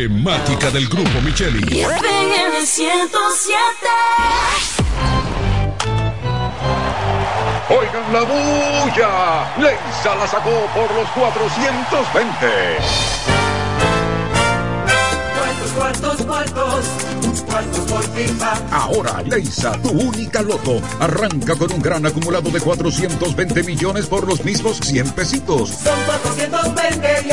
La emblemática del grupo Micheli. FM 107. Oigan la bulla. Leisa la sacó por los 420. Cuartos, cuartos, cuartos. Cuartos por FIFA. Ahora, Leisa, tu única loto, arranca con un gran acumulado de 420 millones por los mismos 100 pesitos. Son 420 y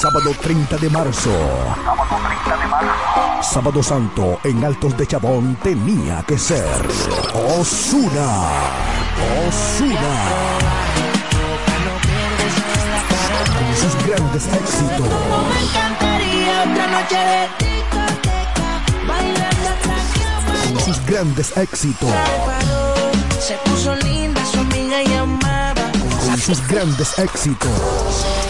Sábado 30 de marzo. Sábado Santo en Altos de Chabón tenía que ser Osuna. Osuna. Con sus grandes éxitos. Me encantaría otra noche de discoteca. Bailando hasta Con sus grandes éxitos. Se puso linda, su amiga llamaba. Con sus grandes éxitos.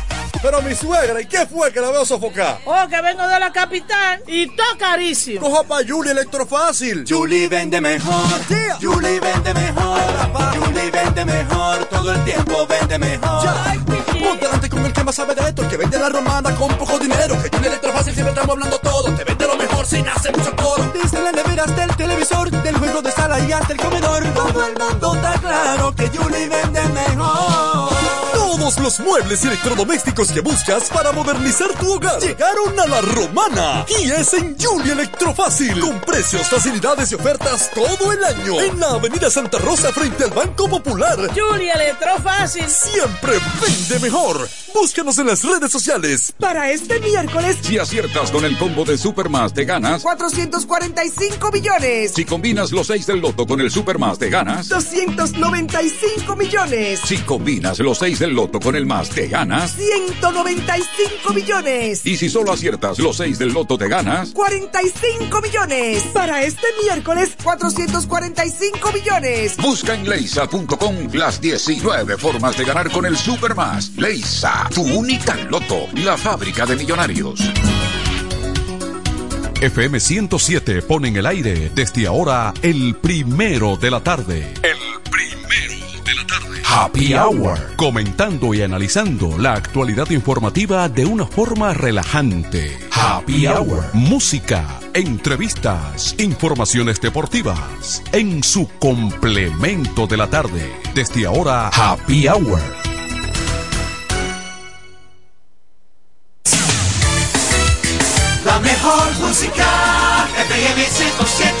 Pero mi suegra, ¿y qué fue que la veo sofocar? Oh, que vengo de la capital y todo carísimo. Coja pa' Julie Electrofácil. Julie vende mejor. Julie vende mejor. Julie vende mejor. Todo el tiempo vende mejor. Ponte delante con el que más sabe de esto, el que vende la romana con poco dinero. Que Julie Electrofácil siempre estamos hablando todo. Te vende lo mejor sin hacer mucho coro. Desde la nevera hasta el televisor, del juego de sala y hasta el comedor. Todo el mundo está claro que Julie vende mejor. Todos los muebles y electrodomésticos que buscas para modernizar tu hogar llegaron a la romana. Y es en Julie Electrofácil. Con precios, facilidades y ofertas todo el año. En la avenida Santa Rosa frente al Banco Popular. Julia Electrofácil. Siempre vende mejor. Búscanos en las redes sociales. Para este miércoles, Si aciertas con el combo de Supermas te ganas. 445 millones. Si combinas los 6 del loto con el Supermas te ganas. 295 millones. Si combinas los 6 del loto con el más te ganas. 195 millones. Y si solo aciertas los 6 del loto te ganas. 45 millones. Para este miércoles, 445 millones. Busca en leisa.com las 19 formas de ganar con el Supermas. Leisa, tu única loto, la fábrica de millonarios. FM 107 pone en el aire desde ahora el primero de la tarde. El Happy Hour. Comentando y analizando la actualidad informativa de una forma relajante. Happy Hour. Música, entrevistas, informaciones deportivas. En su complemento de la tarde. Desde ahora, Happy Hour. La mejor música. FM 107.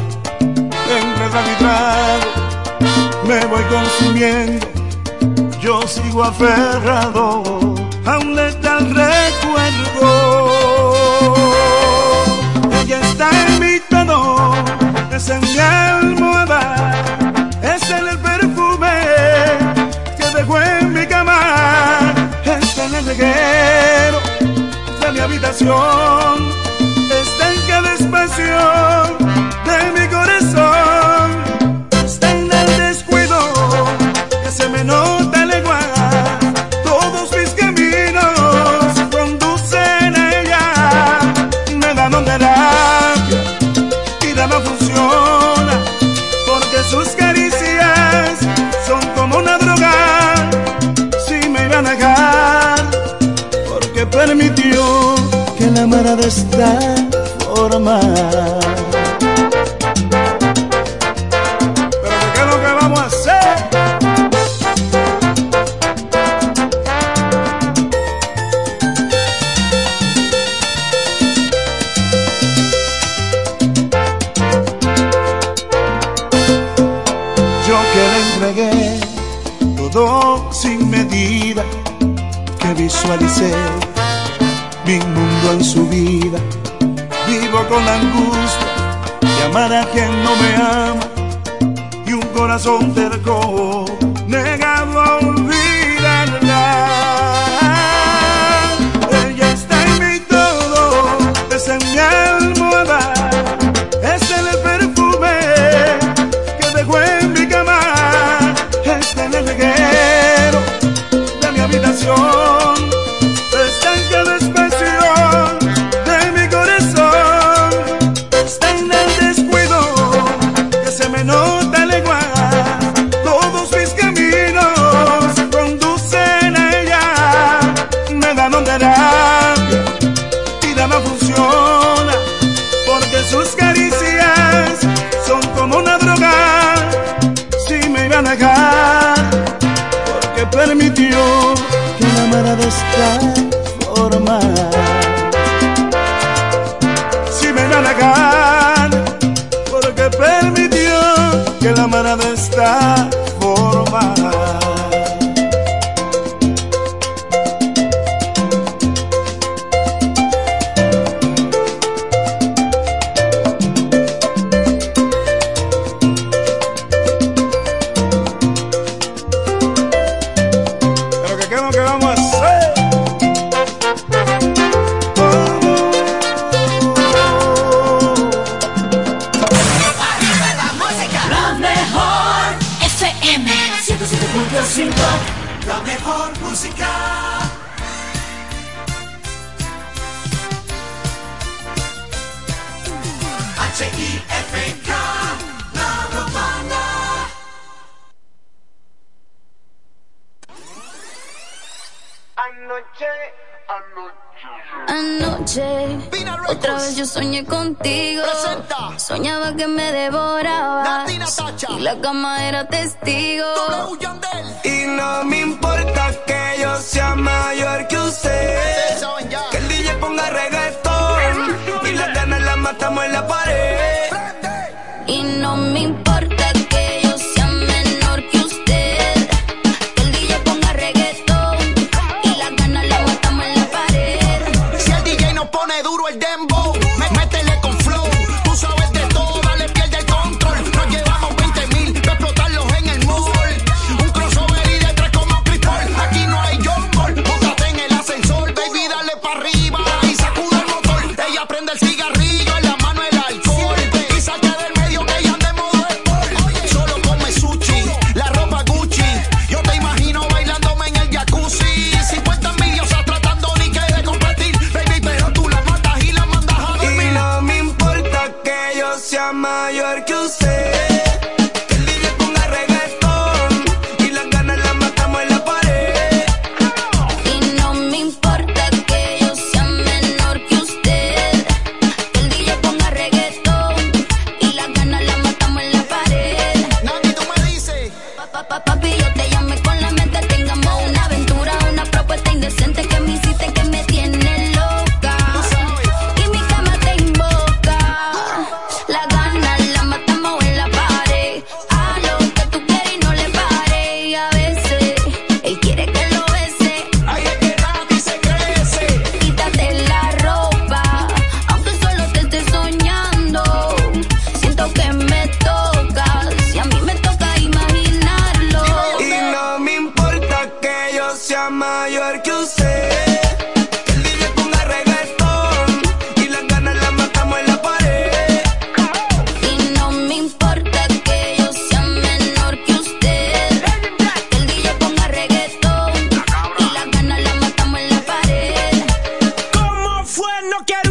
cerveza mi trago, me voy consumiendo, yo sigo aferrado a un letal recuerdo. Ella está en mi todo, es en mi almohada, es en el perfume que dejó en mi cama, es en el reguero de mi habitación, está en cada espacio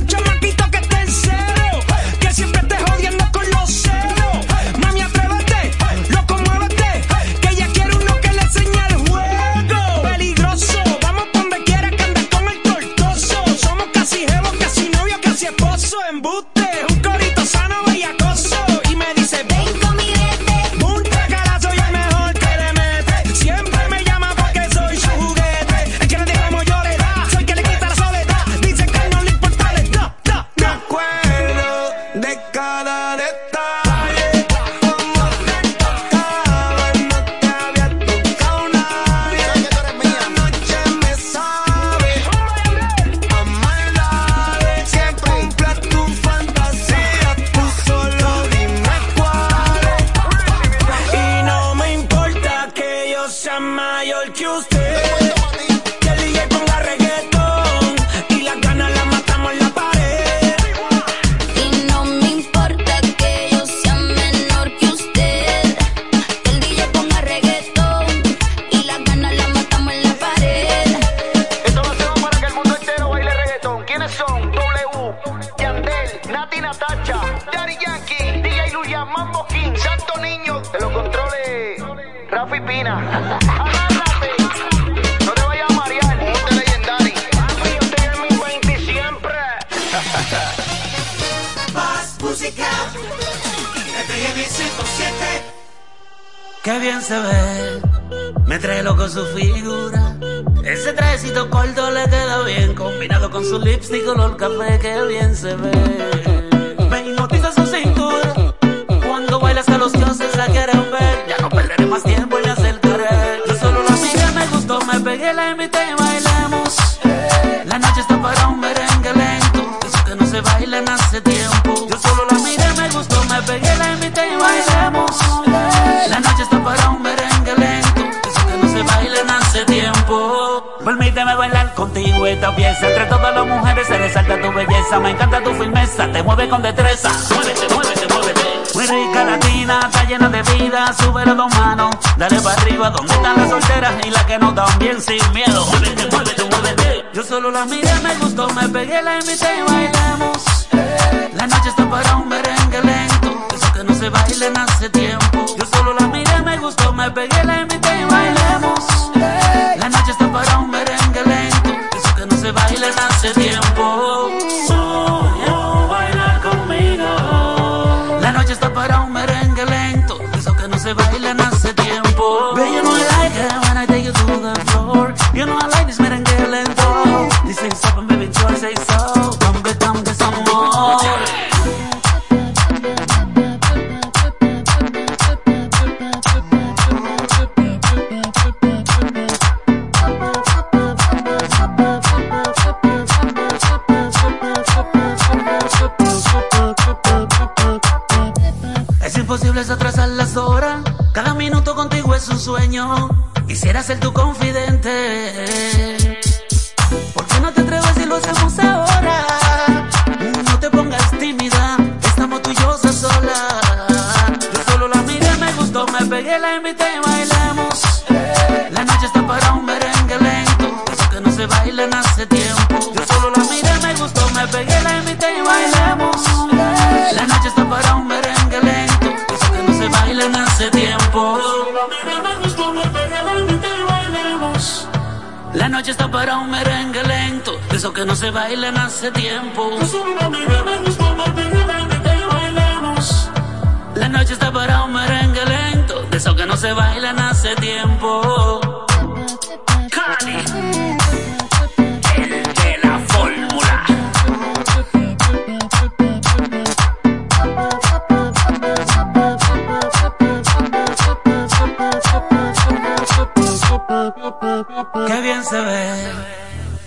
Future. lips color café que bien se ve. Dale para arriba, ¿dónde están las solteras y las que no dan bien sin miedo? Muévete, muévete, muévete. Yo solo la miré, me gustó, me pegué, la invité y bailamos. Eh. La noche está para un merengue lento, eso que no se bailen hace tiempo. La noche está para un merengue lento, de esos que no se bailan hace tiempo. La noche está para un merengue lento, de esos que no se bailan hace tiempo. Cali. se ve.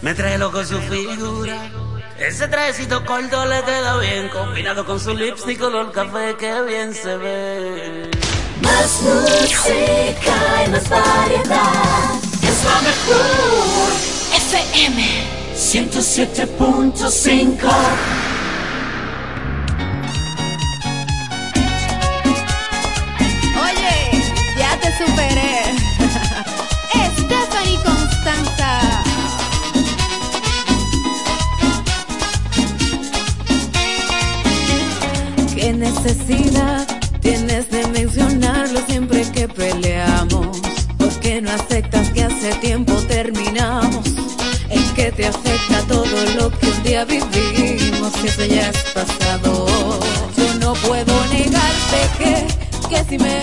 Me trae loco su figura. Ese trajecito corto le queda bien, combinado con su lipstick color café, que bien se ve. Más música y más variedad. Es la mejor. FM 107.5 hace tiempo terminamos. Es que te afecta todo lo que un día vivimos, que eso ya es pasado. Yo no puedo negarte que, que si me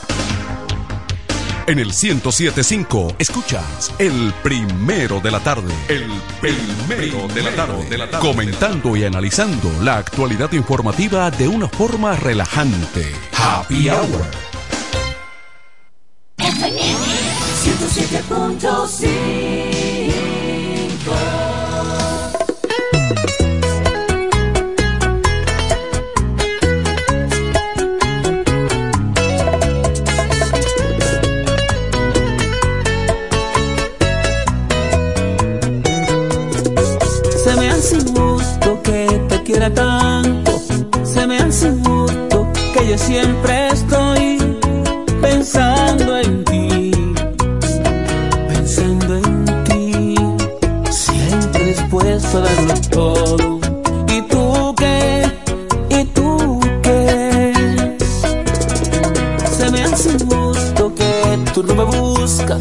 En el 1075 escuchas el primero de la tarde. El primero de la tarde. De la tarde. Comentando y analizando la actualidad informativa de una forma relajante. Happy Hour. FM 107.5 tanto. Se me hace injusto que yo siempre estoy pensando en ti. Pensando en ti. Siempre dispuesto a darlo todo. ¿Y tú qué? ¿Y tú qué? Se me hace injusto que tú no me buscas.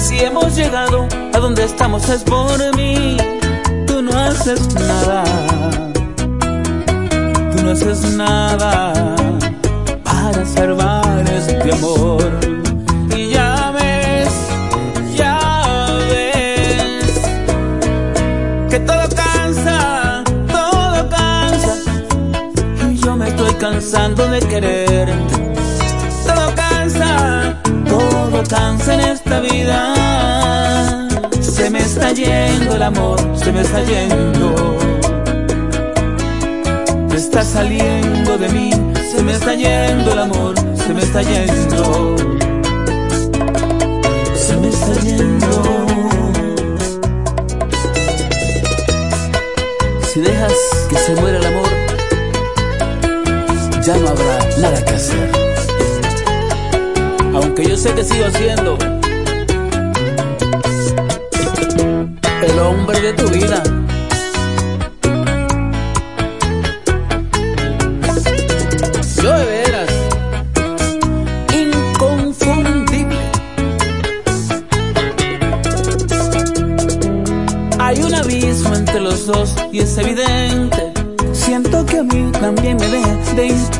Si hemos llegado a donde estamos es por mí tú no haces nada. No haces nada para salvar este amor. Y ya ves, ya ves que todo cansa, todo cansa. Y yo me estoy cansando de quererte. Todo cansa, todo cansa en esta vida. Se me está yendo el amor, se me está yendo. Me está saliendo de mí, se me está yendo el amor, se me está yendo. Se me está yendo. Si dejas que se muera el amor, ya no habrá nada que hacer. Aunque yo sé que sigo haciendo el hombre de tu vida.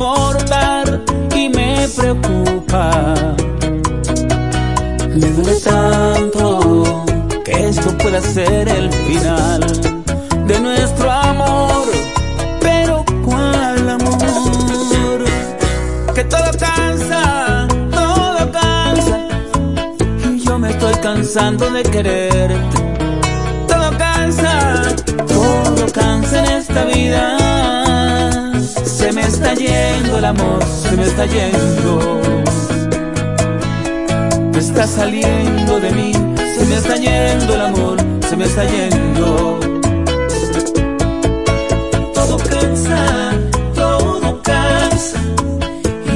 amor se me está yendo. Me está saliendo de mí, se me está yendo el amor, se me está yendo. Todo cansa, todo cansa,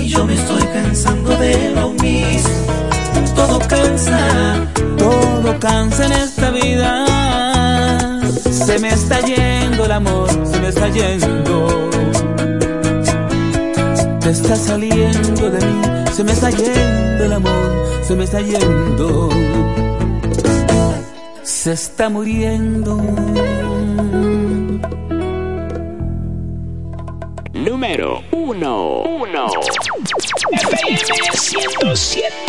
y yo me estoy cansando de lo mismo. Todo cansa, todo cansa en esta vida. Se me está yendo el amor, se me está yendo está saliendo de mí, se me está yendo el amor, se me está yendo, se está muriendo. Número 1 1 FM 107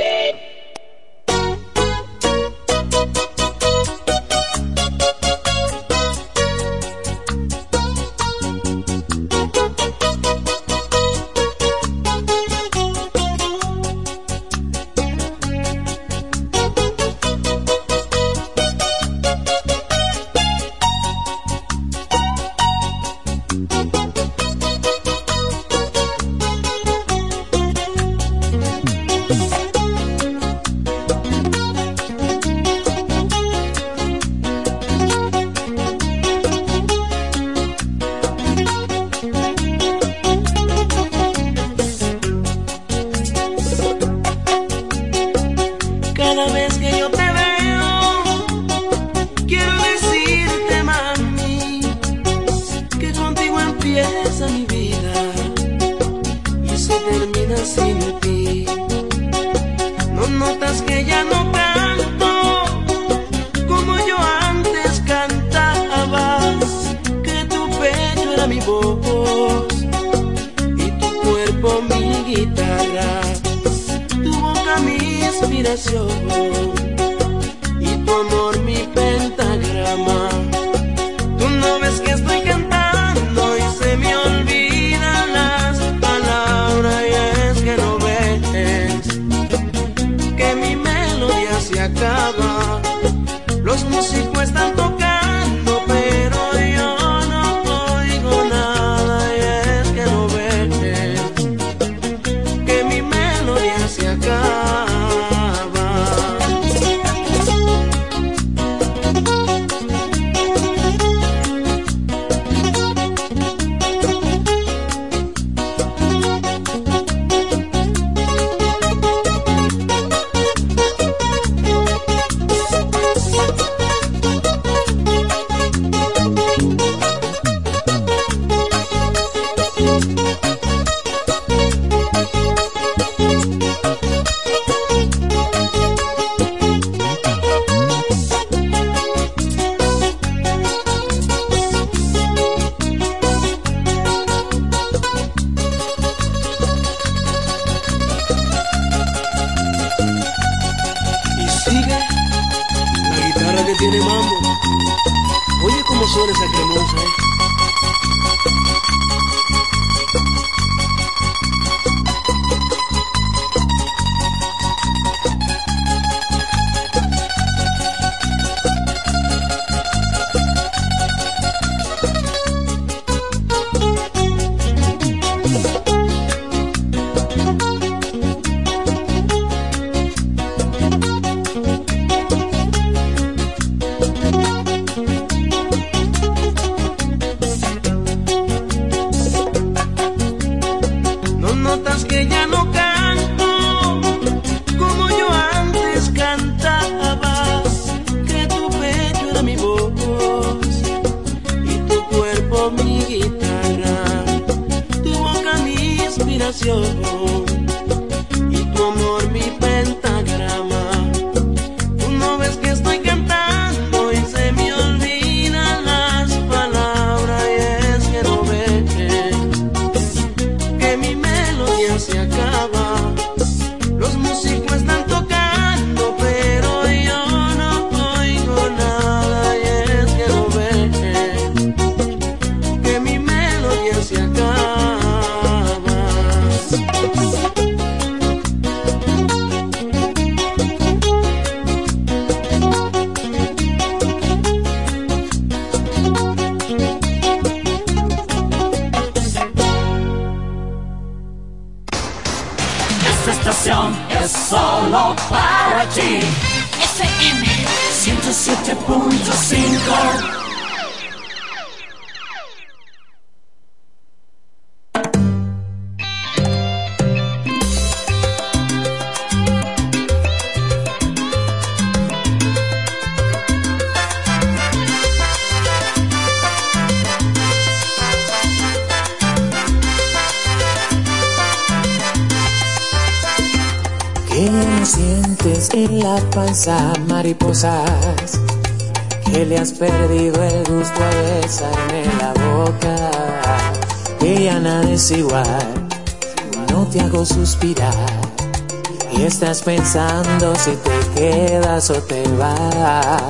pensando si te quedas o te vas,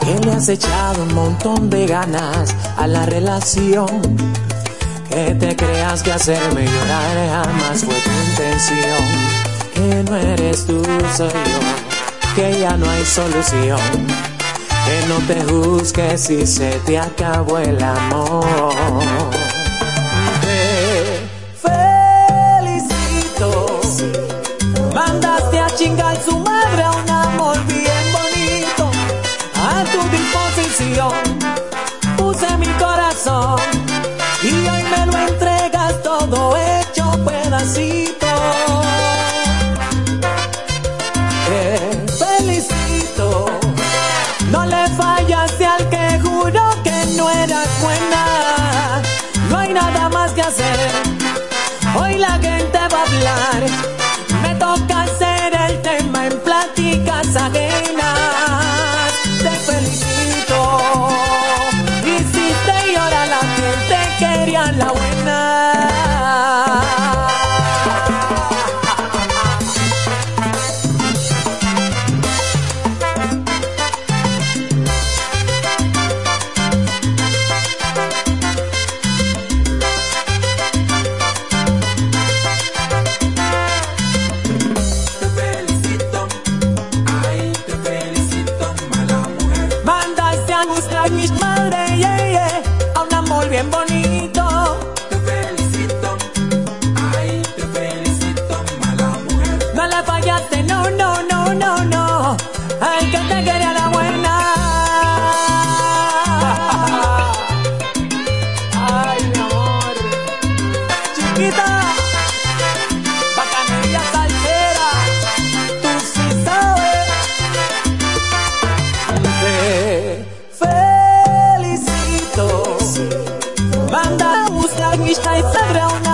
que le has echado un montón de ganas a la relación. Que te creas que hacerme llorar jamás fue tu intención que no eres tú, soy yo, que ya no hay solución, que no te juzgues si se te acabó el amor. Manda a buscar mi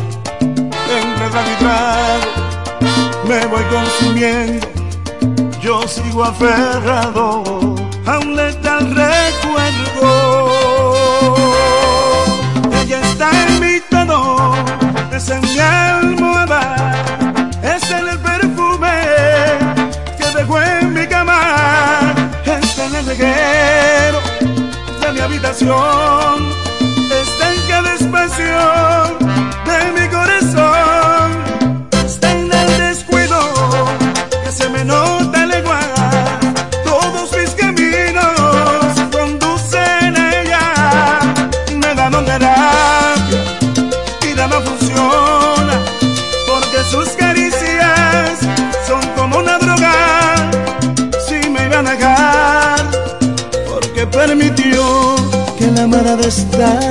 trago me voy consumiendo. Yo sigo aferrado a un letal recuerdo. Ella está en mi tono, es en mi almohada, es en el perfume que dejó en mi cama, está en el reguero de mi habitación, está en cada esquina nada.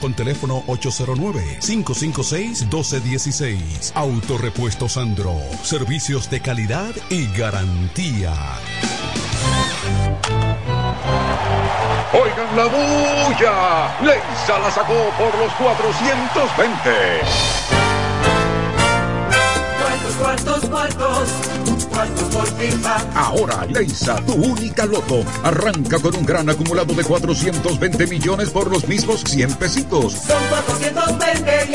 con teléfono 809-556-1216. Autorepuesto Sandro. Servicios de calidad y garantía. Oigan la bulla. Leisa la sacó por los 420. Cuartos, cuartos, cuartos. Ahora, Leisa, tu única loto, arranca con un gran acumulado de 420 millones por los mismos 100 pesitos. Son 420 y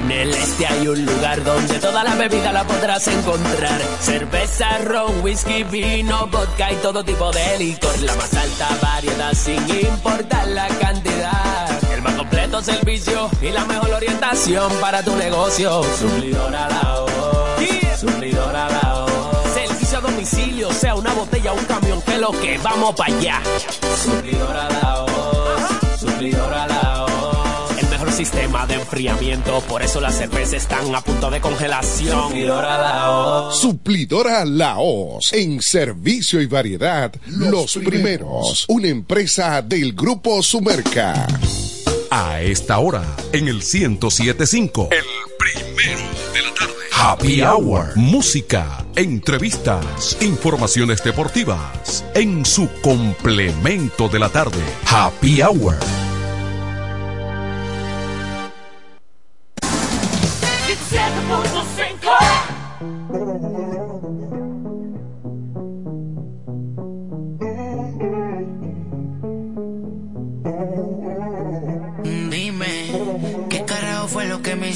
En el este hay un lugar donde toda la bebida la podrás encontrar. Cerveza, ron, whisky, vino, vodka y todo tipo de licor. La más alta variedad sin importar la cantidad. El más completo servicio y la mejor orientación para tu negocio. Suplidora la Suplidora la Servicio a domicilio domicilio, sea una botella o un camión, que lo que vamos para allá. Suplidora la voz, suplidora la voz. Sistema de enfriamiento, por eso las cervezas están a punto de congelación. Suplidora la voz. Suplidora Laos, en servicio y variedad, los, primeros. Una empresa del Grupo Sumerca. A esta hora, en el 1075, el primero de la tarde. Happy Hour. Música, entrevistas, informaciones deportivas. En su complemento de la tarde. Happy Hour.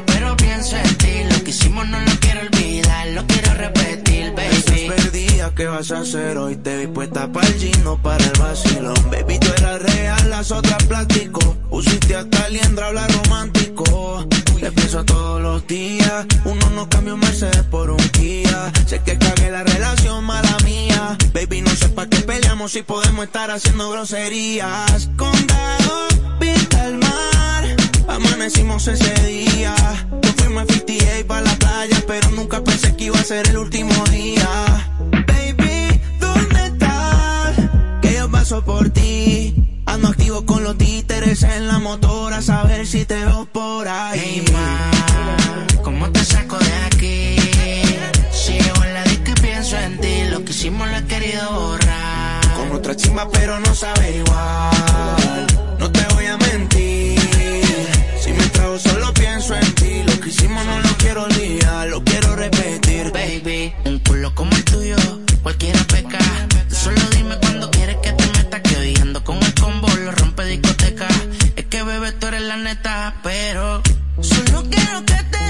Pero pienso en ti. Lo que hicimos no lo quiero olvidar, lo quiero repetir, baby. Estás perdida, ¿qué vas a hacer hoy? Te vi puesta para el gino, para el vacilón. Baby, tú eras real, las otras plástico. Pusiste hasta liendra, habla romántico. Te pienso todos los días. Uno no cambia un Mercedes por un Kia. Sé que cagué la relación, mala mía. Baby, no sé para qué peleamos si podemos estar haciendo groserías. Condado, vista al mar. Amanecimos ese día. Nos fuimos a 58 para la playa, pero nunca pensé que iba a ser el último día. Baby, ¿dónde estás? Que yo paso por ti. Ando activo con los títeres en la motora, a saber si te veo por ahí. Hey, ma, ¿cómo te saco de aquí? Si llego en la disco y pienso en ti, lo que hicimos lo he querido borrar. Con otra chimba, pero no sabe igual. No te voy a mentir. Trago, solo pienso en ti. Lo que hicimos no lo quiero olvidar, lo quiero repetir. Baby, un culo como el tuyo, cualquiera peca. Solo dime cuando quieres que te meta, que hoy ando con el combo, lo rompe discoteca. Es que bebé, tú eres la neta, pero solo quiero que te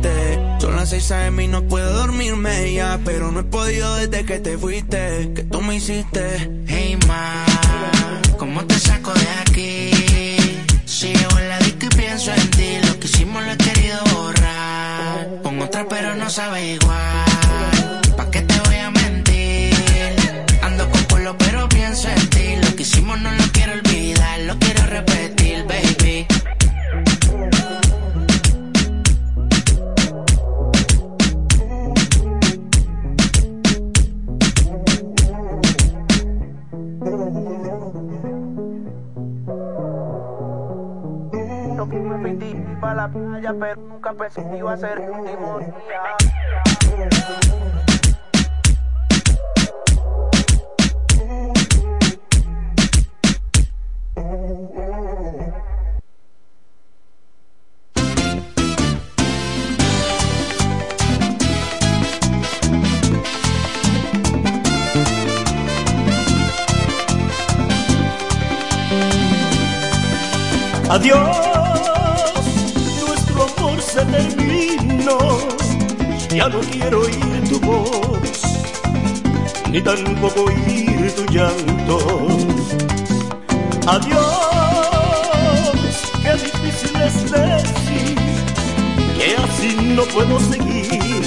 que? Son las 6 a.m. y no puedo dormirme ya, pero no he podido desde que te fuiste. ¿Qué tú me hiciste? Hey ma, ¿cómo te saco de aquí? Si llego en la disco y pienso en ti, lo que hicimos lo he querido borrar. Con otra pero no sabe igual. ¿Pa' qué te voy a mentir? Ando con culo pero pienso en ti, lo que hicimos no lo quiero olvidar, lo quiero repetir, pero nunca pensé que iba a ser el último Ya no quiero oír tu voz, ni tampoco oír tu llanto. Adiós, qué difícil es decir que así no puedo seguir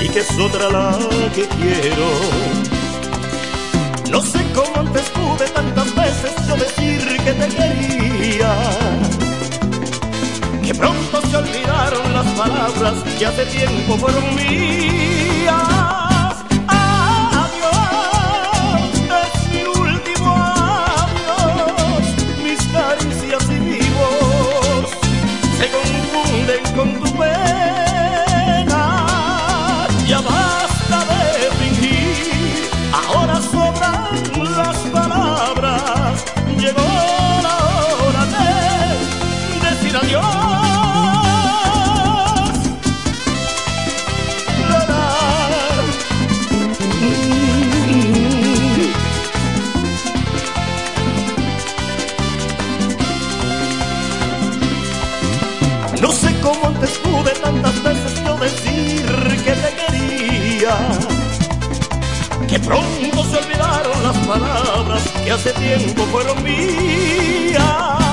y que es otra la que quiero. No sé cómo antes pude tantas veces yo decir que te quería. Que pronto se olvidaron las palabras que hace tiempo fueron mías. Pronto se olvidaron las palabras que hace tiempo fueron mías.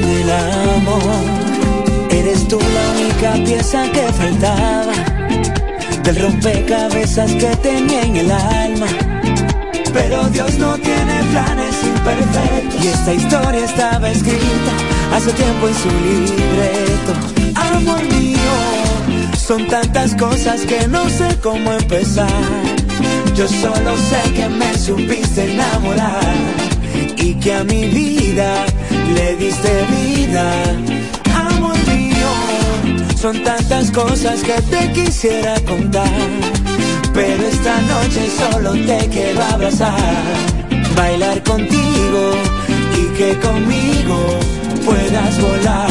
Con el amor. Eres tú la única pieza que faltaba. Del rompecabezas que tenía en el alma. Pero Dios no tiene planes imperfectos. Y esta historia estaba escrita hace tiempo en su libreto. Amor mío, son tantas cosas que no sé cómo empezar. Yo solo sé que me supiste enamorar y que a mi vida le diste vida. Amor mío, son tantas cosas que te quisiera contar. Pero esta noche solo te quiero abrazar, bailar contigo y que conmigo puedas volar.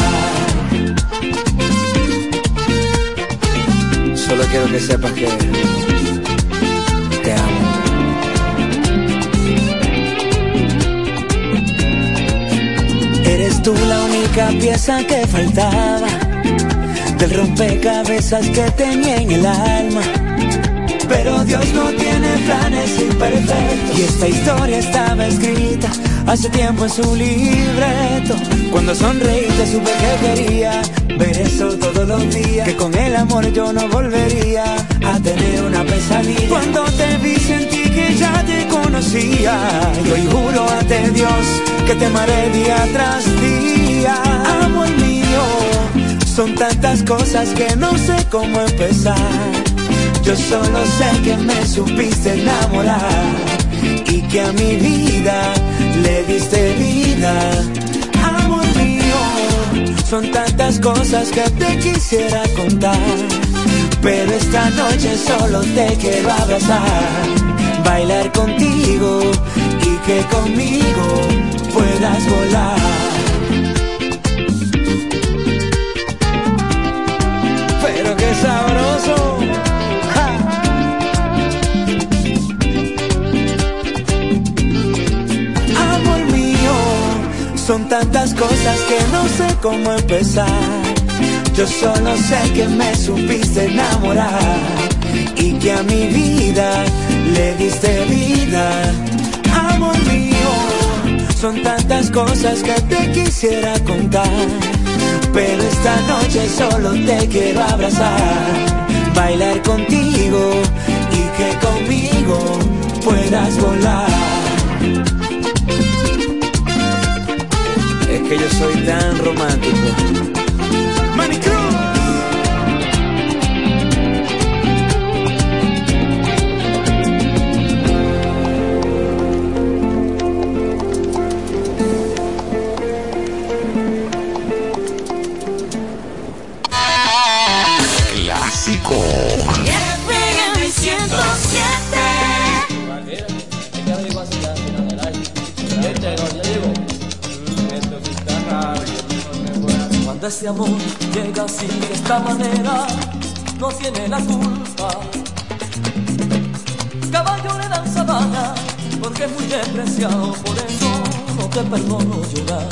Solo quiero que sepas que tú la única pieza que faltaba del rompecabezas que tenía en el alma. Pero Dios no tiene planes imperfectos. Y esta historia estaba escrita hace tiempo en su libreto. Cuando sonreíste supe que quería ver eso todos los días. Que con el amor yo no volvería a tener una pesadilla. Cuando te vi sentí que ya te conocía. Y hoy juro ante Dios que te amaré día tras día. Amor mío, son tantas cosas que no sé cómo empezar. Yo solo sé que me supiste enamorar y que a mi vida le diste vida. Amor mío, son tantas cosas que te quisiera contar. Pero esta noche solo te quiero abrazar, bailar contigo y que conmigo puedas volar. Pero qué sabroso. Son tantas cosas que no sé cómo empezar. Yo solo sé que me supiste enamorar y que a mi vida le diste vida. Amor mío, son tantas cosas que te quisiera contar. Pero esta noche solo te quiero abrazar, bailar contigo y que conmigo puedas volar. Que yo soy tan romántico. Cuando ese amor llega así de esta manera, no tiene la culpa. Caballo le dan sabana, porque es muy despreciado, por eso no te perdono llorar.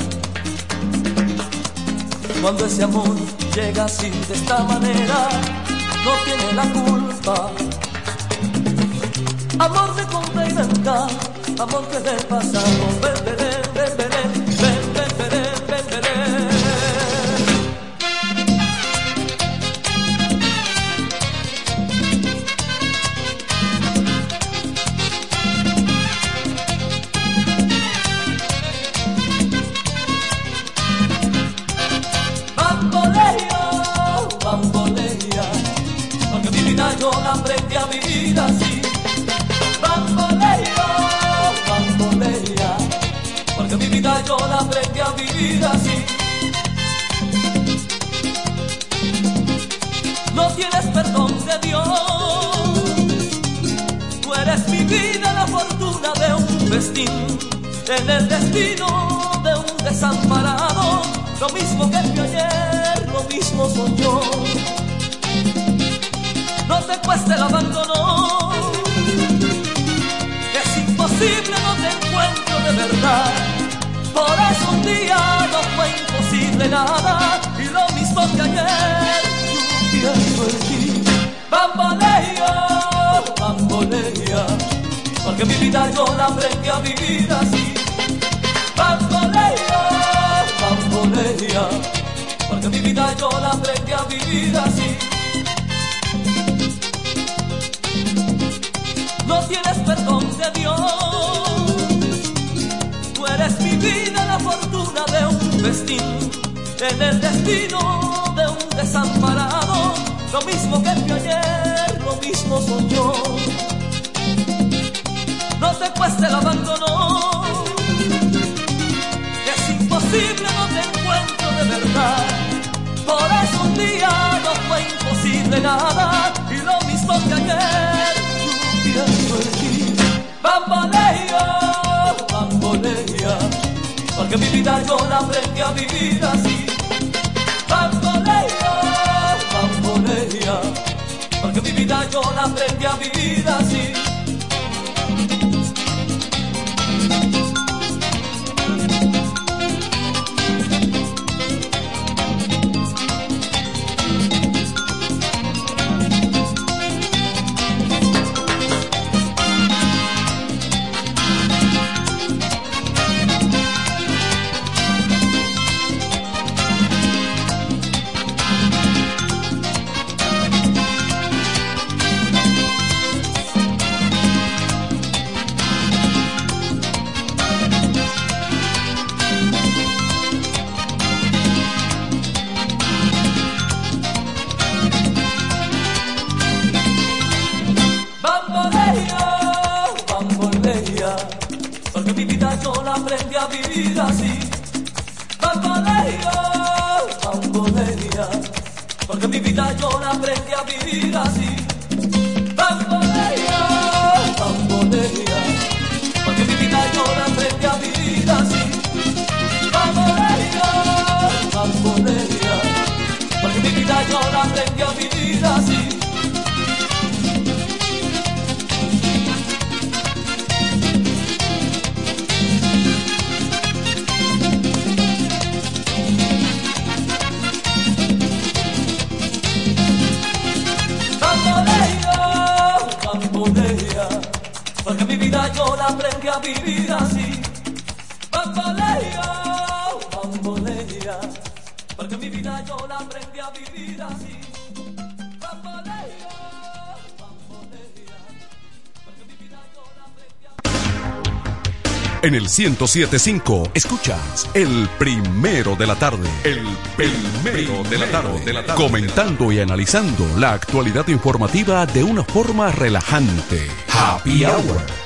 Cuando ese amor llega así de esta manera, no tiene la culpa. Amor de compra y venta, amor que del pasado, aprendí a vivir así. Bambolea, bambolea, porque mi vida yo la aprendí a vivir así. Yo la aprendí a vivir así. Bambolea, bambolea. Porque mi vida yo la aprendí a vivir así. En el 1075 escuchas el primero de la tarde. El primero de la tarde. de la tarde. Comentando y analizando la actualidad informativa de una forma relajante. Happy Hour.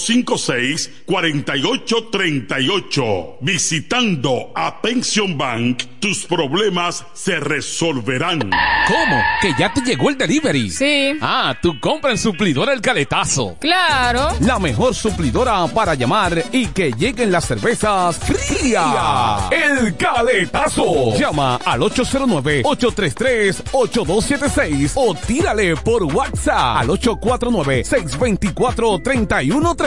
809-556-4838. Visitando a Pension Bank, tus problemas se resolverán. ¿Cómo? ¿Que ya te llegó el delivery? Sí. Ah, tú compra en suplidora el caletazo. Claro. La mejor suplidora para llamar y que lleguen las cervezas frías. El caletazo. Llama al 809-833-8276 o tírale por WhatsApp al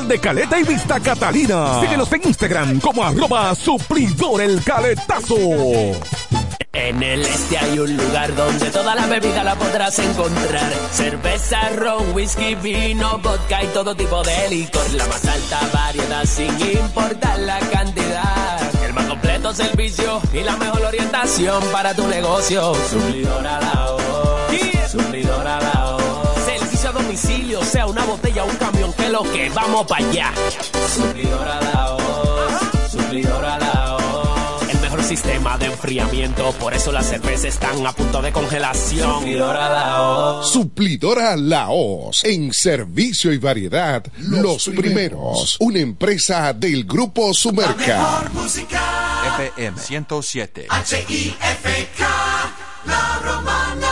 de Caleta y Vista Catalina. Síguenos en Instagram como arroba suplidor el caletazo. En el este hay un lugar donde toda la bebida la podrás encontrar. Cerveza, ron, whisky, vino, vodka y todo tipo de licor. La más alta variedad sin importar la cantidad. El más completo servicio y la mejor orientación para tu negocio. Voz. Suplidora la voz. Domicilio, sea una botella o un camión, que lo que vamos para allá. Suplidora la voz. Suplidora la voz. El mejor sistema de enfriamiento, por eso las cervezas están a punto de congelación. Suplidora la voz. Suplidora Laos. En servicio y variedad, los, primeros. Una empresa del Grupo Sumerca. FM 107. H-I-F-K, La Romana.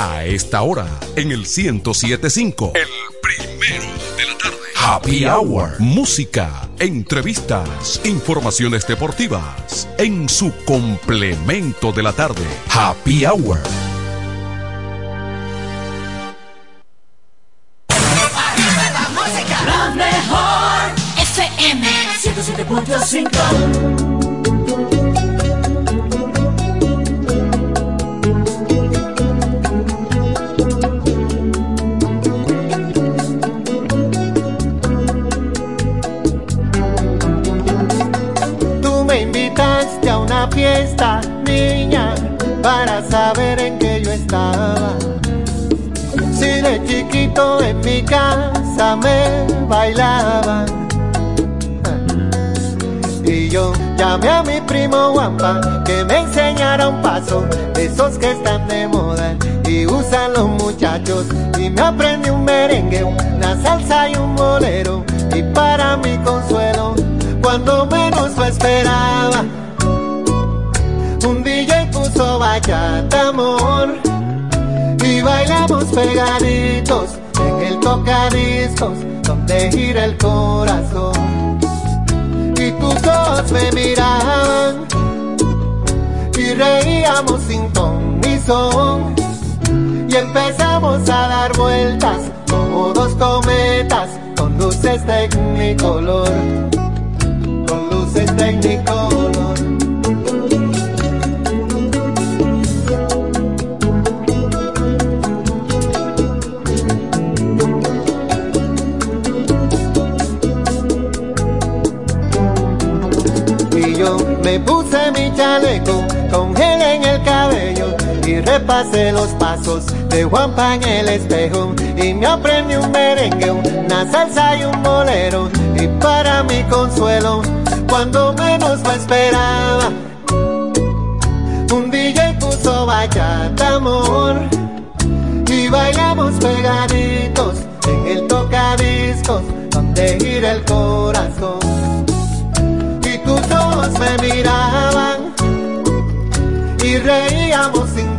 A esta hora, en el 1075, el primero de la tarde. Happy Hour. Música, entrevistas, informaciones deportivas. En su complemento de la tarde. Happy Hour. La mejor FM 107.5 niña, para saber en qué yo estaba. Si de chiquito en mi casa me bailaban. Y yo llamé a mi primo Wampa que me enseñara un paso esos que están de moda y usan los muchachos. Y me aprendí un merengue, una salsa y un bolero. Y para mi consuelo, cuando menos lo esperaba, Puso bachata amor y bailamos pegaditos en el tocadiscos donde gira el corazón. Y tus ojos me miraban y reíamos sin ton ni son. Y empezamos a dar vueltas como dos cometas con luces tecnicolor. Con luces. Y repasé los pasos de Juanpa en el espejo y me aprendí un merengue, una salsa y un bolero. Y para mi consuelo, cuando menos lo esperaba, un DJ puso bachata amor. Y bailamos pegaditos en el tocadiscos donde gira el corazón. Y tus ojos me miraban y reíamos sin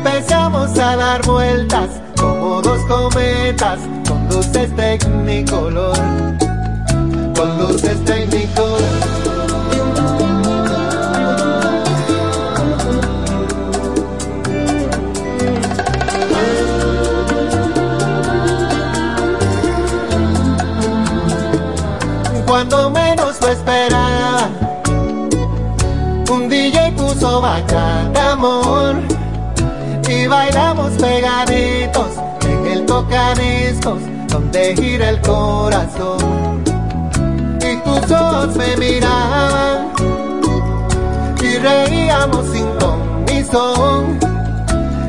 empezamos a dar vueltas como dos cometas con luces tecnicolor con luces tecnicolor cuando menos lo esperaba. Un DJ puso bachata amor bailamos pegaditos en el tocadiscos donde gira el corazón. Y tus ojos me miraban y reíamos sin son.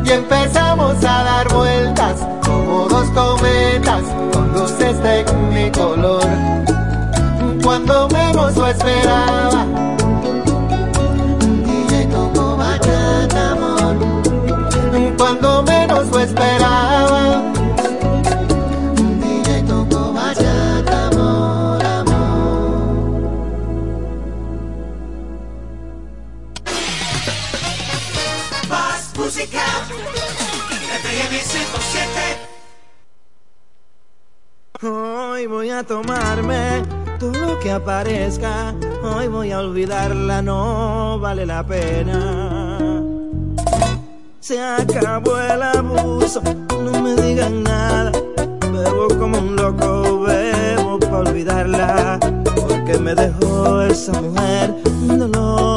Y empezamos a dar vueltas como dos cometas con luces tecnicolor cuando menos lo esperaba. Lo esperaba. DJ tocó bachata, amor, amor. Más música FM 107 Hoy voy a tomarme todo lo que aparezca. Hoy voy a olvidarla, no vale la pena. Se acabó el abuso, no me digan nada. Bebo como un loco, bebo para olvidarla. Porque me dejó esa mujer un dolor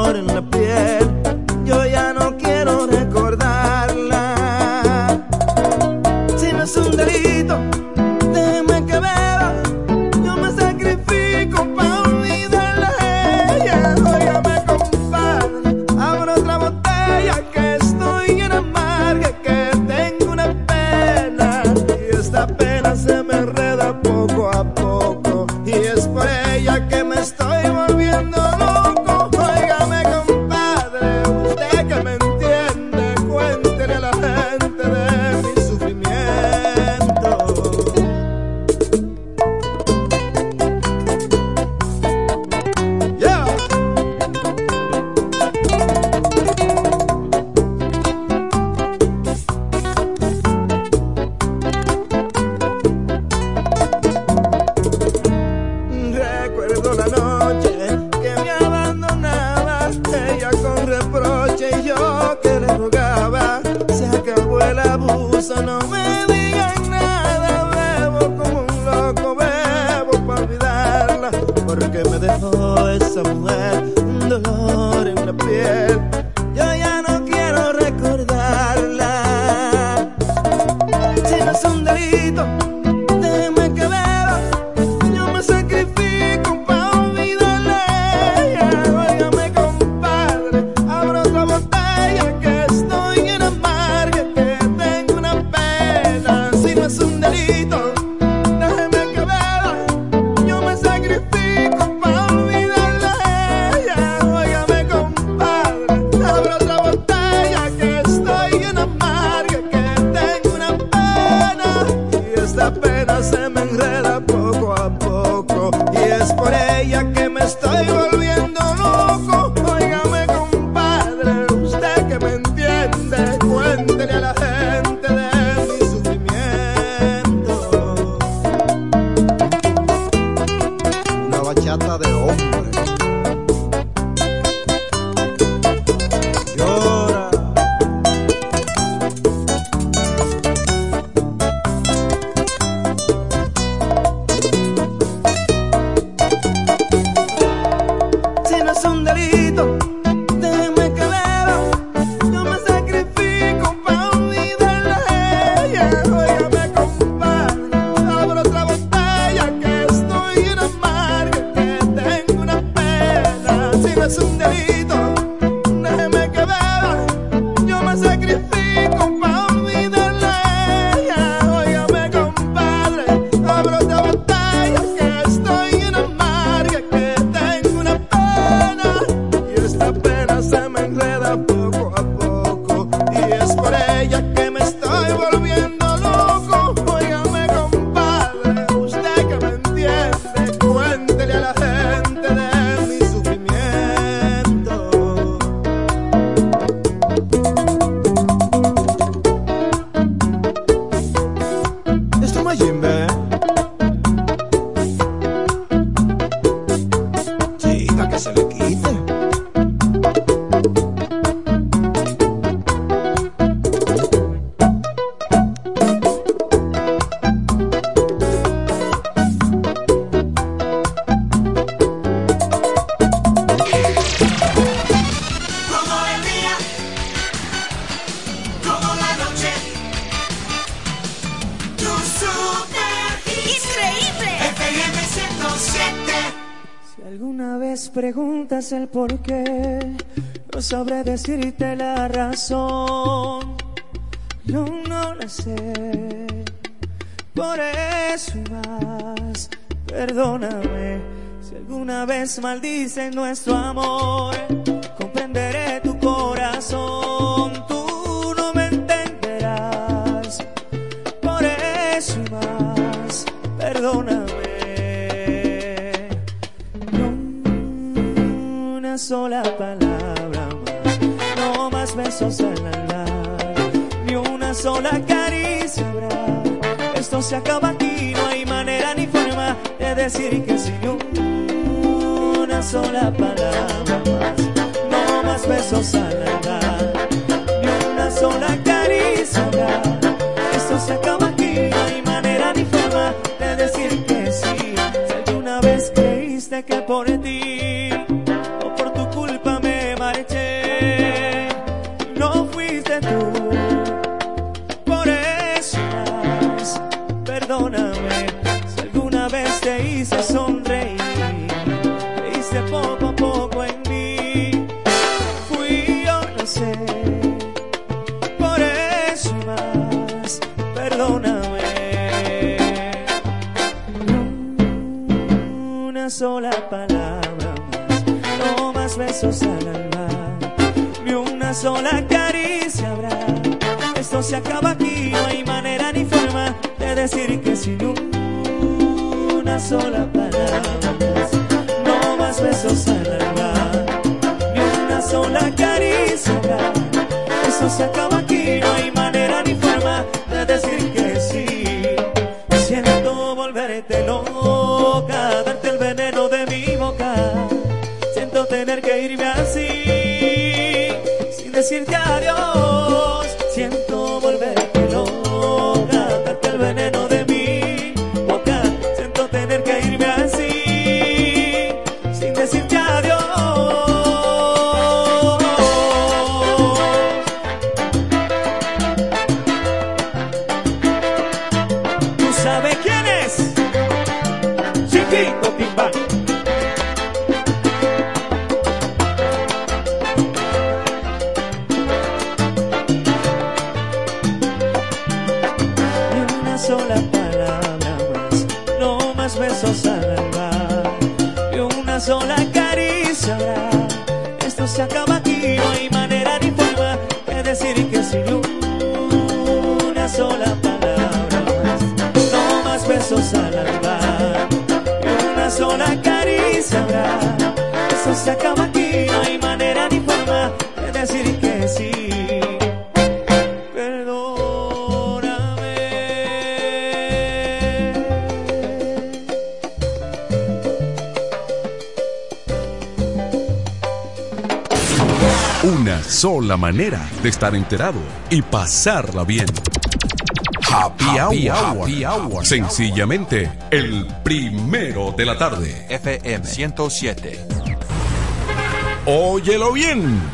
es el porqué, no sabré decirte la razón, no, no la sé, por eso vas, perdóname si alguna vez maldicen nuestro amor. sola palabra no más besos al alma, ni una sola caricia habrá. Esto se acaba aquí, no hay manera ni forma de decir que sin una sola palabra no más besos al alma, ni una sola caricia habrá. Esto se acaba aquí. Manera de estar enterado y pasarla bien. Happy, Happy hour. Happy hour. Sencillamente, el primero de la tarde. FM 107. Óyelo bien.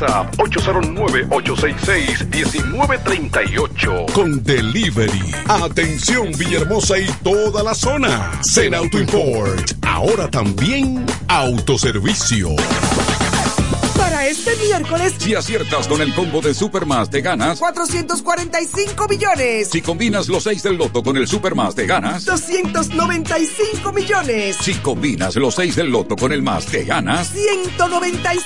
WhatsApp 809-866-1938. Con delivery. Atención Villahermosa y toda la zona. Zen Auto Import. Ahora también autoservicio. Para este miércoles, Si aciertas con el combo de Supermas de ganas, 445 millones. si combinas los 6 del loto con el Supermas de ganas, 295 millones. si combinas los 6 del loto con el más de ganas, 195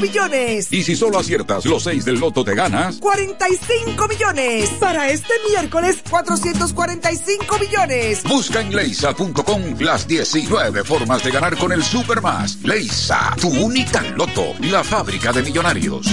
millones. y si solo aciertas los 6 del loto de ganas, 45 millones. Para este miércoles, 445 millones. busca en leisa.com las 19 formas de ganar con el Supermas. Leisa, tu única loto, la fábrica de millonarios.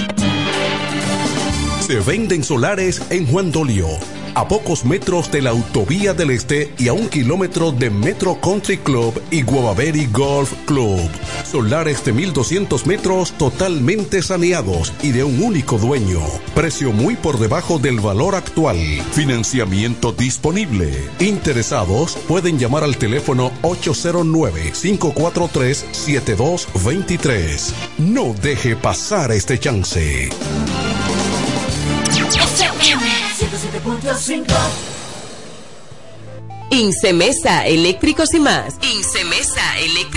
Se venden solares en Juan Dolio, a pocos metros de la Autovía del Este y a un kilómetro de Metro Country Club y Guavaberi Golf Club. Solares de 1200 metros totalmente saneados y de un único dueño. Precio muy por debajo del valor actual. Financiamiento disponible. Interesados pueden llamar al teléfono 809-543-7223. No deje pasar este chance. FM 107.5 Incemesa Eléctricos y más. Incemesa Eléctricos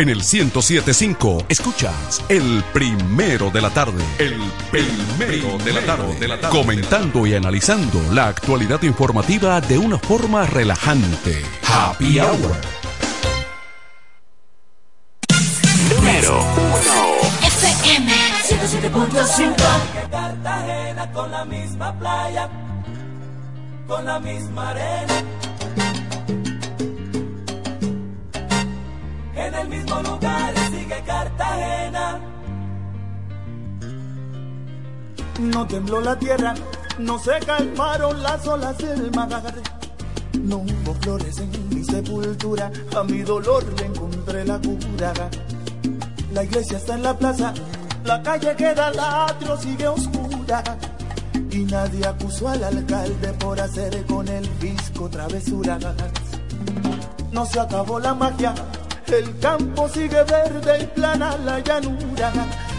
En el 1075 escuchas el primero de la tarde. El primero de la tarde. Comentando y analizando la actualidad informativa de una forma relajante. Happy Hour. Número 1. FM 107.5 Cartagena con la misma playa, con la misma arena. En el mismo lugar sigue Cartagena. No tembló la tierra, no se calmaron las olas del mar. No hubo flores en mi sepultura, a mi dolor le encontré la cura. La iglesia está en la plaza, la calle queda al atrio, sigue oscura. Y nadie acusó al alcalde por hacer con el fisco travesuras. No se acabó la magia, el campo sigue verde y plana la llanura.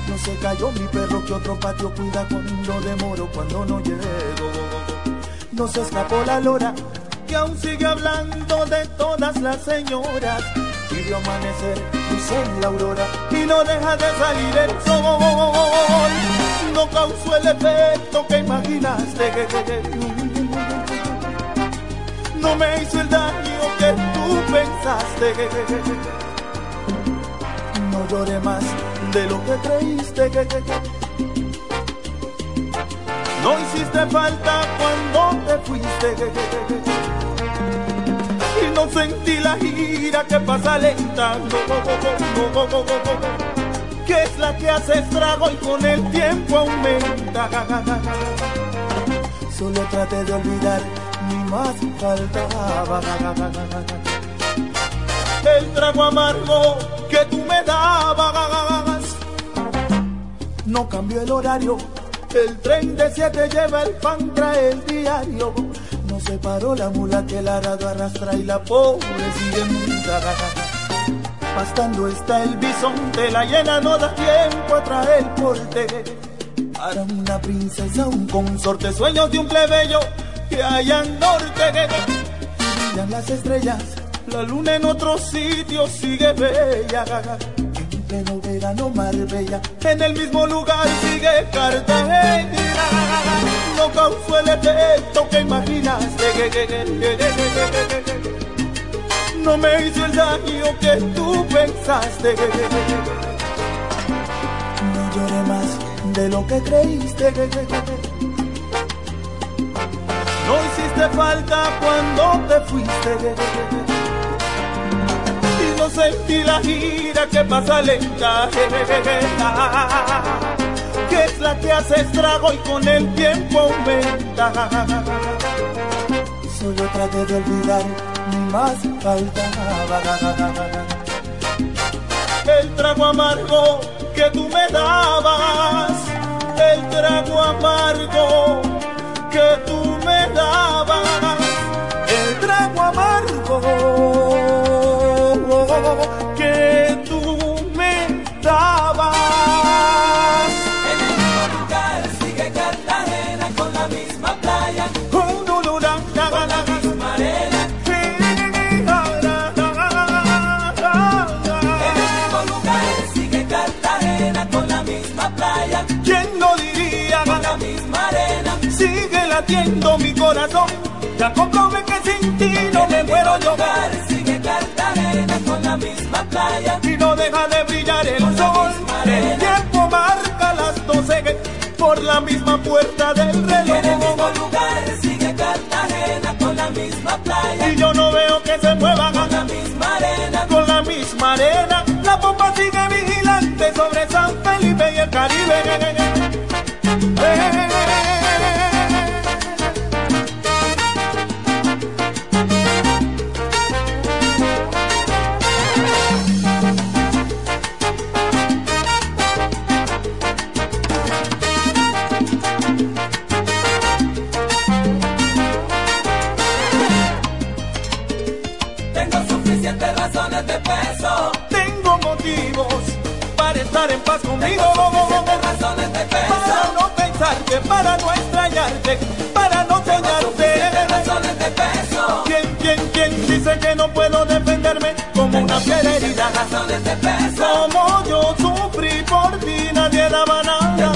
No se cayó mi perro que otro patio cuida cuando demoro, cuando no llego. No se escapó la lora que aún sigue hablando de todas las señoras. Y vio amanecer luz en la aurora y no deja de salir el sol. No causó el efecto que imaginaste. No me hizo el daño que tú pensaste. No lloré más de lo que creíste. No hiciste falta cuando te fuiste. la gira que pasa lenta, que es la que hace estrago y con el tiempo aumenta. Solo trate de olvidar, más faltaba. El trago amargo que tú me dabas. No cambió el horario, el tren de siete lleva el pan, trae el diario. No se paró la mula que el arado arrastra y la pobre sigue muda. Bastando está el bisonte, la llena no da tiempo a traer porte. Para una princesa, un consorte, sueños de un plebeyo que haya en norte. Brillan las estrellas, la luna en otro sitio sigue bella. En pleno verano Marbella, en el mismo lugar sigue Cartagena. No causó el efecto que imaginaste. No me hizo el daño que tú pensaste. No lloré más de lo que creíste. No hiciste falta cuando te fuiste. Y no sentí la gira que pasa lenta. Que es la que hace estrago y con el tiempo aumenta. Solo traté de olvidar, ni más faltaba. El trago amargo que tú me dabas, el trago amargo que tú me dabas, el trago amargo latiendo mi corazón. Ya comprobé que sin ti no me puedo yo. Sigue Cartagena con la misma playa. Y no deja de brillar el sol. El tiempo marca las doce por la misma puerta del En el mismo reloj. lugar sigue Cartagena con la misma playa. Y yo no veo que se muevan Con la misma arena. con la misma arena. La pompa sigue vigilante sobre San Felipe y el Caribe. Para no pensarte, para no extrañarte, para no soñarte. Razones de peso. ¿Quién, quién, quién dice que no puedo defenderme como una fiera herida? Razones de peso. Como yo sufrí por ti, nadie daba nada.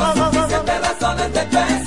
Razones de peso.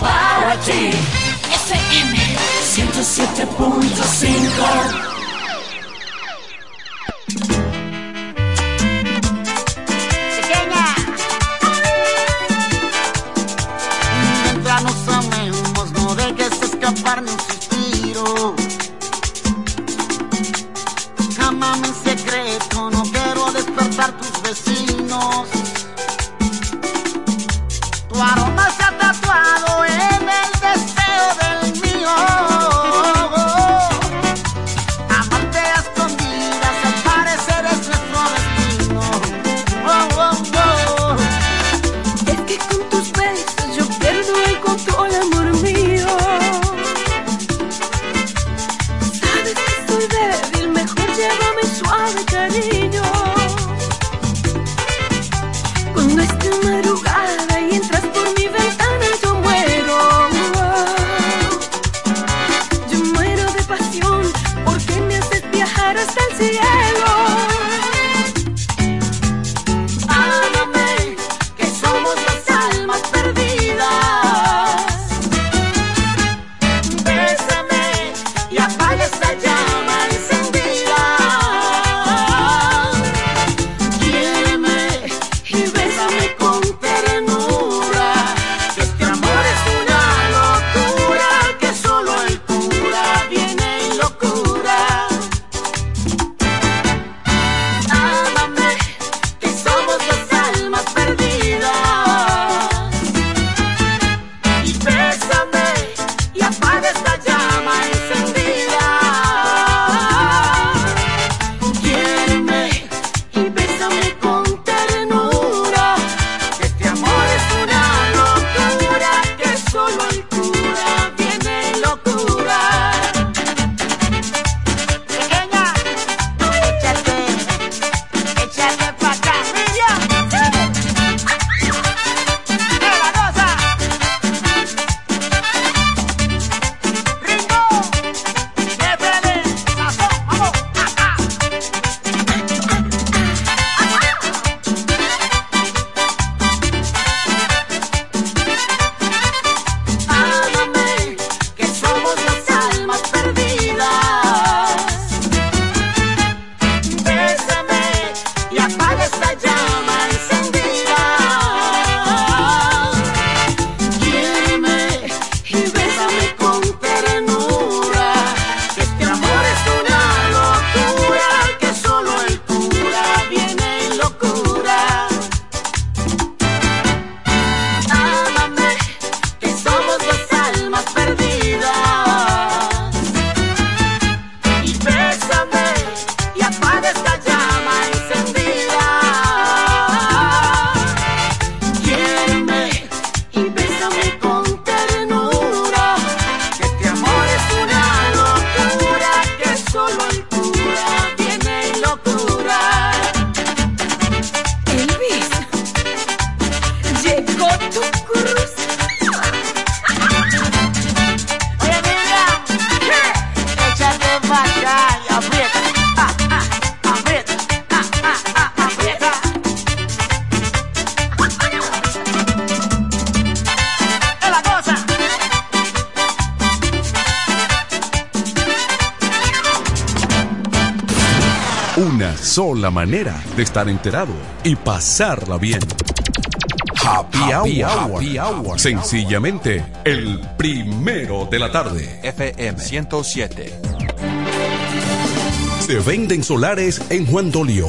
para ti. FM 107.5 Mientras nos amemos, no dejes escaparnos. Una sola manera de estar enterado y pasarla bien. Happy, hour. Sencillamente, el primero de la tarde. FM 107. Se venden solares en Juan Dolio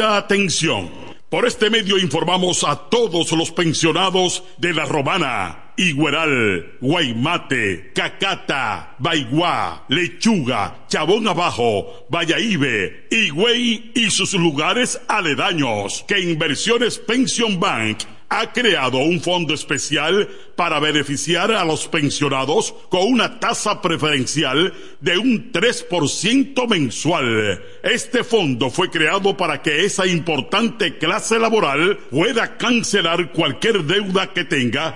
atención. Por este medio informamos a todos los pensionados de La Romana, Igueral, Guaymate, Cacata, Baigua, Lechuga, Chabón Abajo, Vallaíbe, Higüey y sus lugares aledaños que Inversiones Pension Bank ha creado un fondo especial para beneficiar a los pensionados con una tasa preferencial de un 3% mensual. Este fondo fue creado para que esa importante clase laboral pueda cancelar cualquier deuda que tenga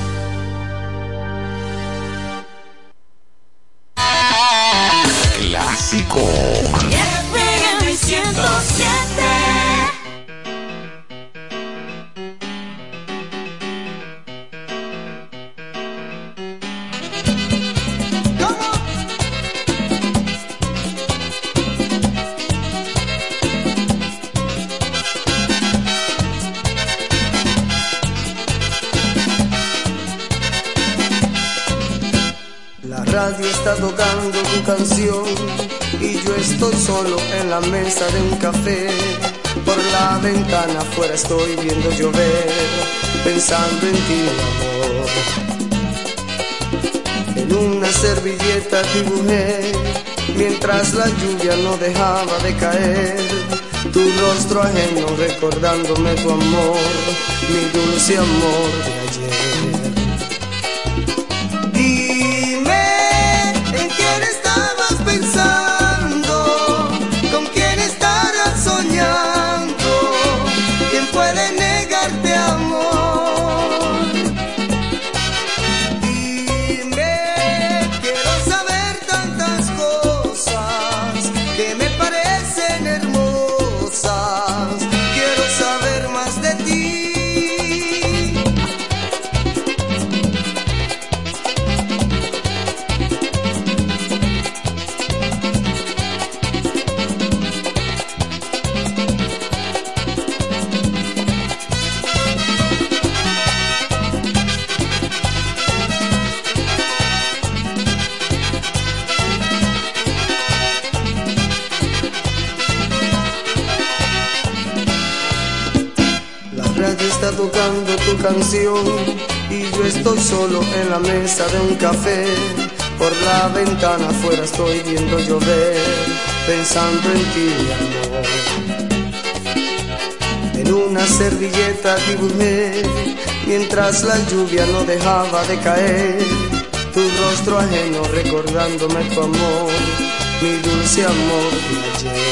Clásico. FM 107. La radio está tocando tu canción solo en la mesa de un café. Por la ventana afuera estoy viendo llover, pensando en ti, amor. En una servilleta dibujé, mientras la lluvia no dejaba de caer. Tu rostro ajeno recordándome tu amor, mi dulce amor de ayer. Y yo estoy solo en la mesa de un café. Por la ventana afuera estoy viendo llover, pensando en ti, amor. En una servilleta dibujé, mientras la lluvia no dejaba de caer. Tu rostro ajeno recordándome tu amor, mi dulce amor de ayer.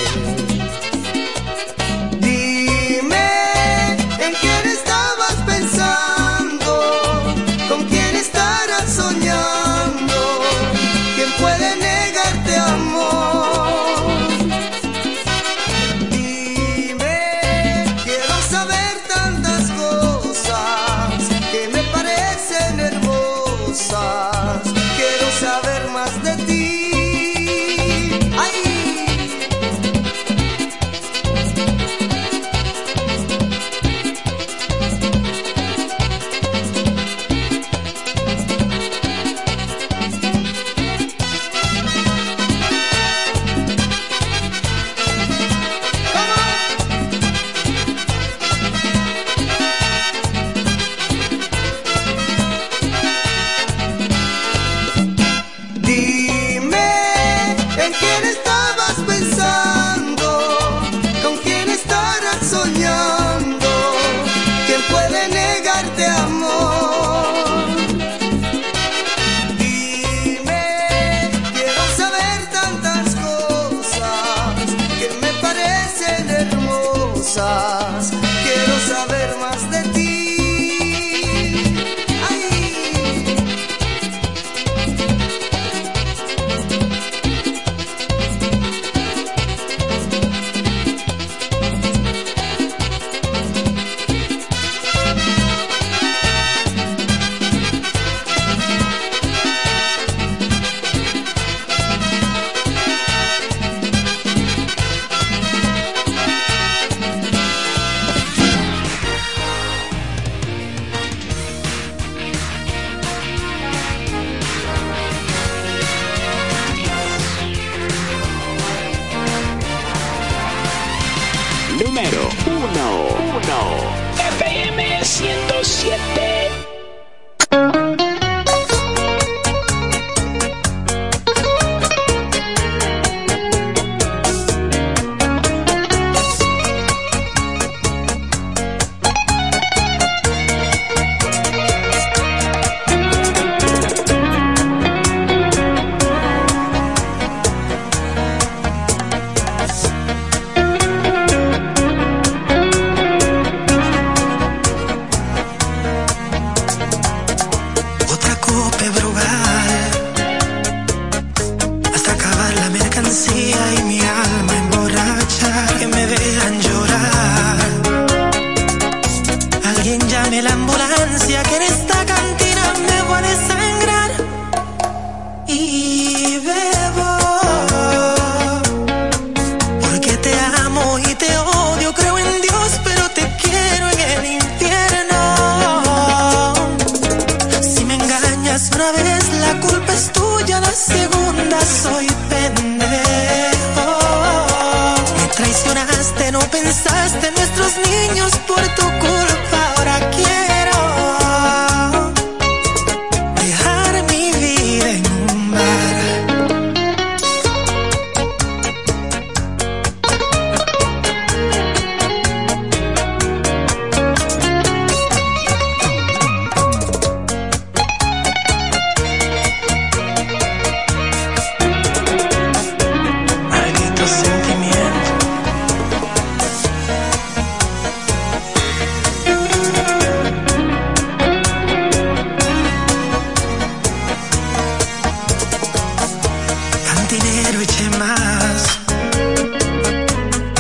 más.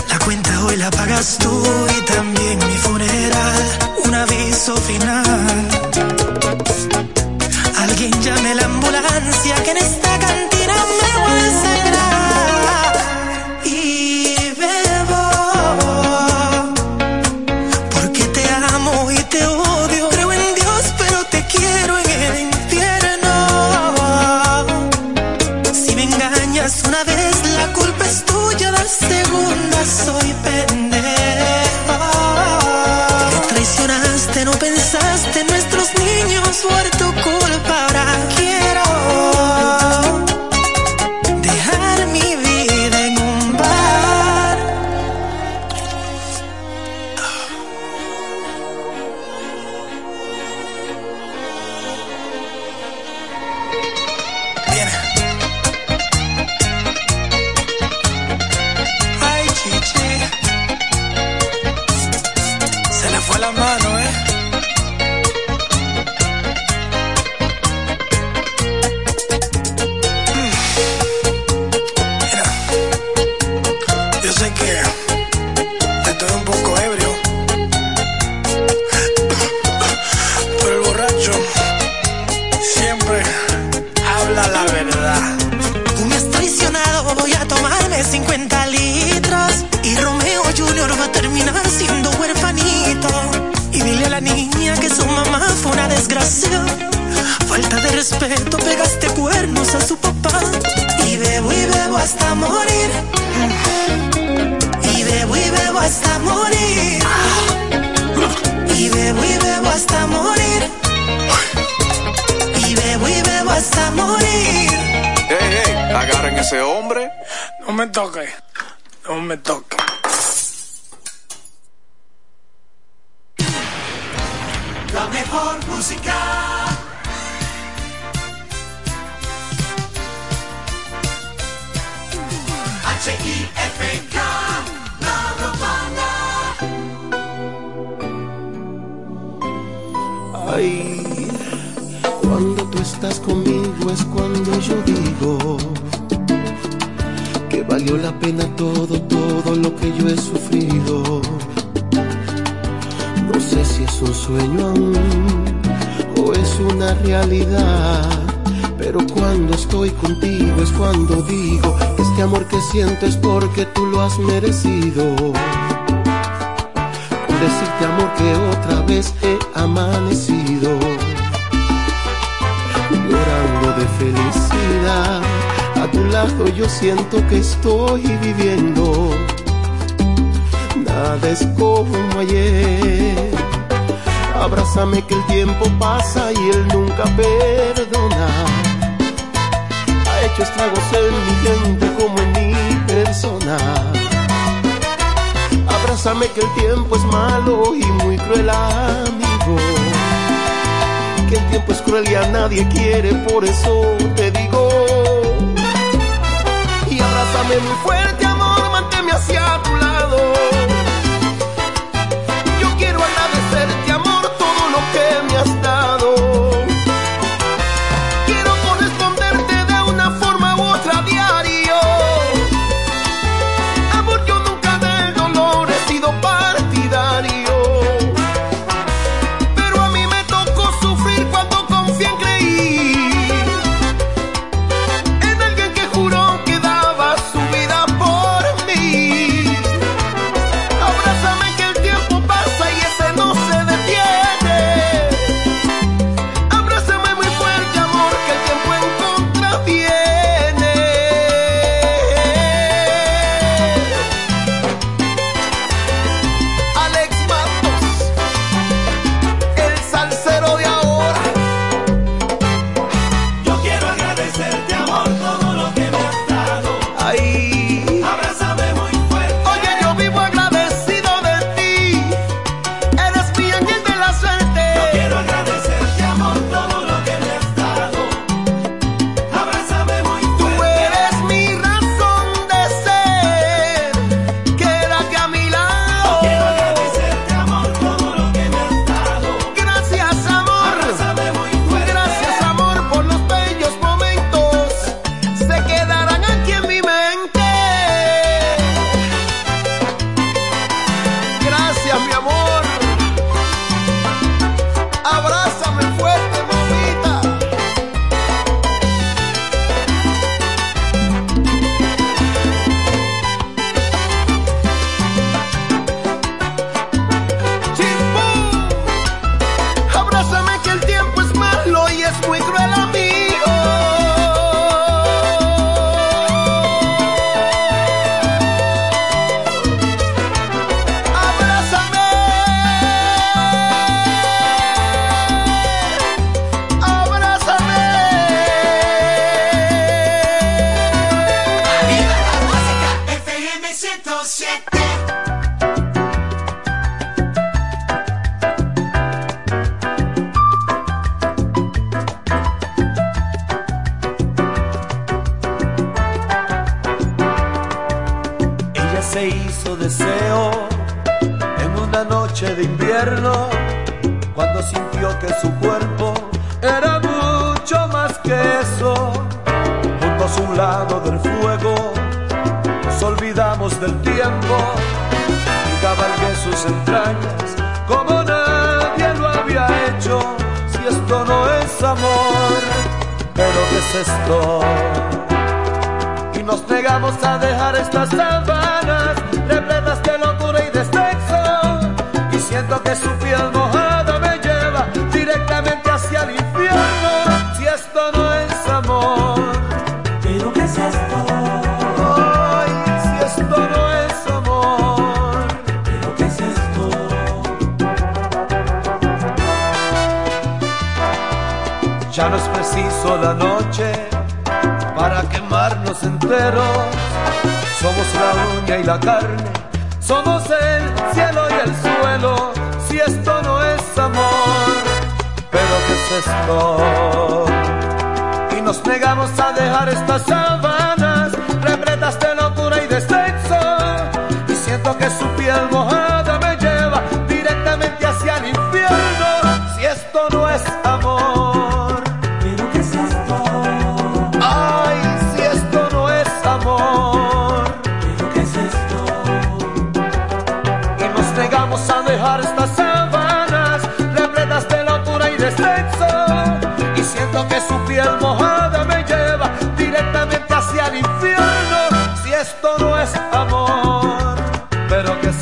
La cuenta hoy la pagas tú y también mi funeral. Un aviso final.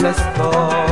¿Pero qué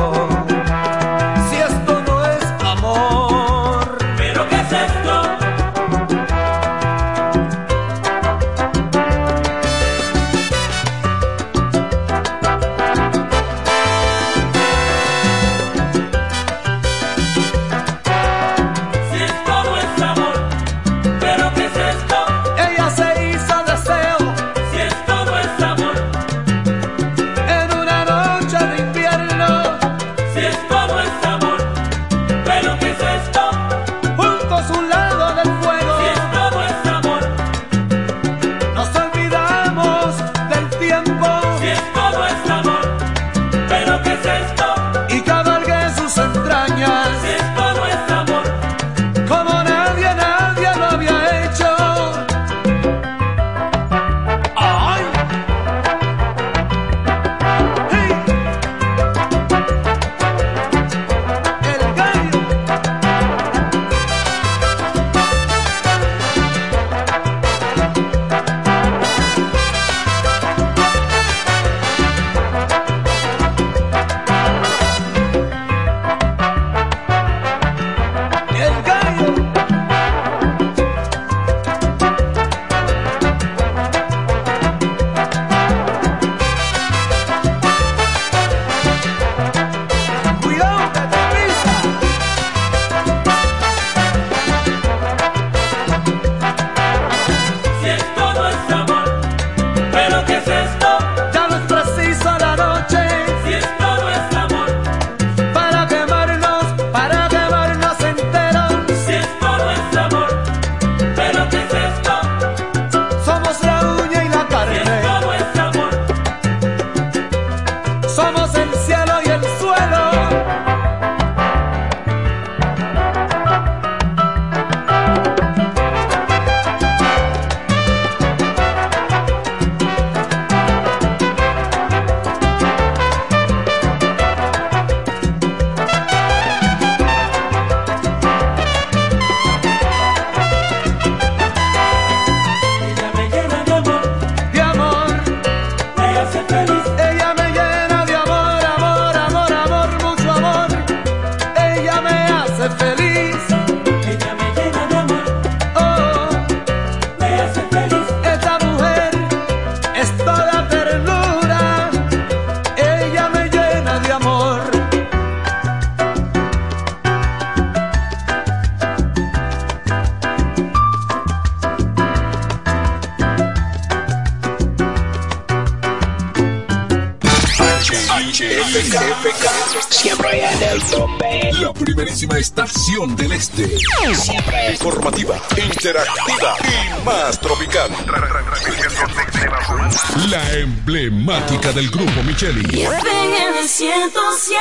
Micheli. en el 107.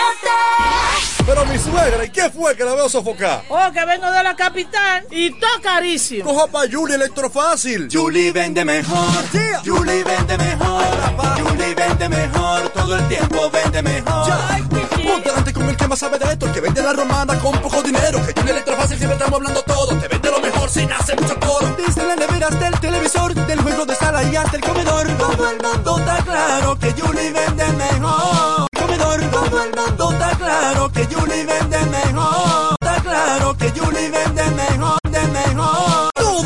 Pero mi suegra, ¿y qué fue que la veo sofocar? Oh, que vengo de la capital y todo carísimo. Coja pa' Julie Electrofácil. Julie vende mejor. Julie vende mejor. Julie vende mejor. Todo el tiempo vende mejor. Ponte delante con el que más sabe de esto, el que vende la romana con poco dinero. Que Julie Electrofácil siempre estamos hablando todo. Te vende lo mejor sin hacer mucho coro. Desde las neveras del televisor, del juego de sala y hasta el comedor. Todo el mundo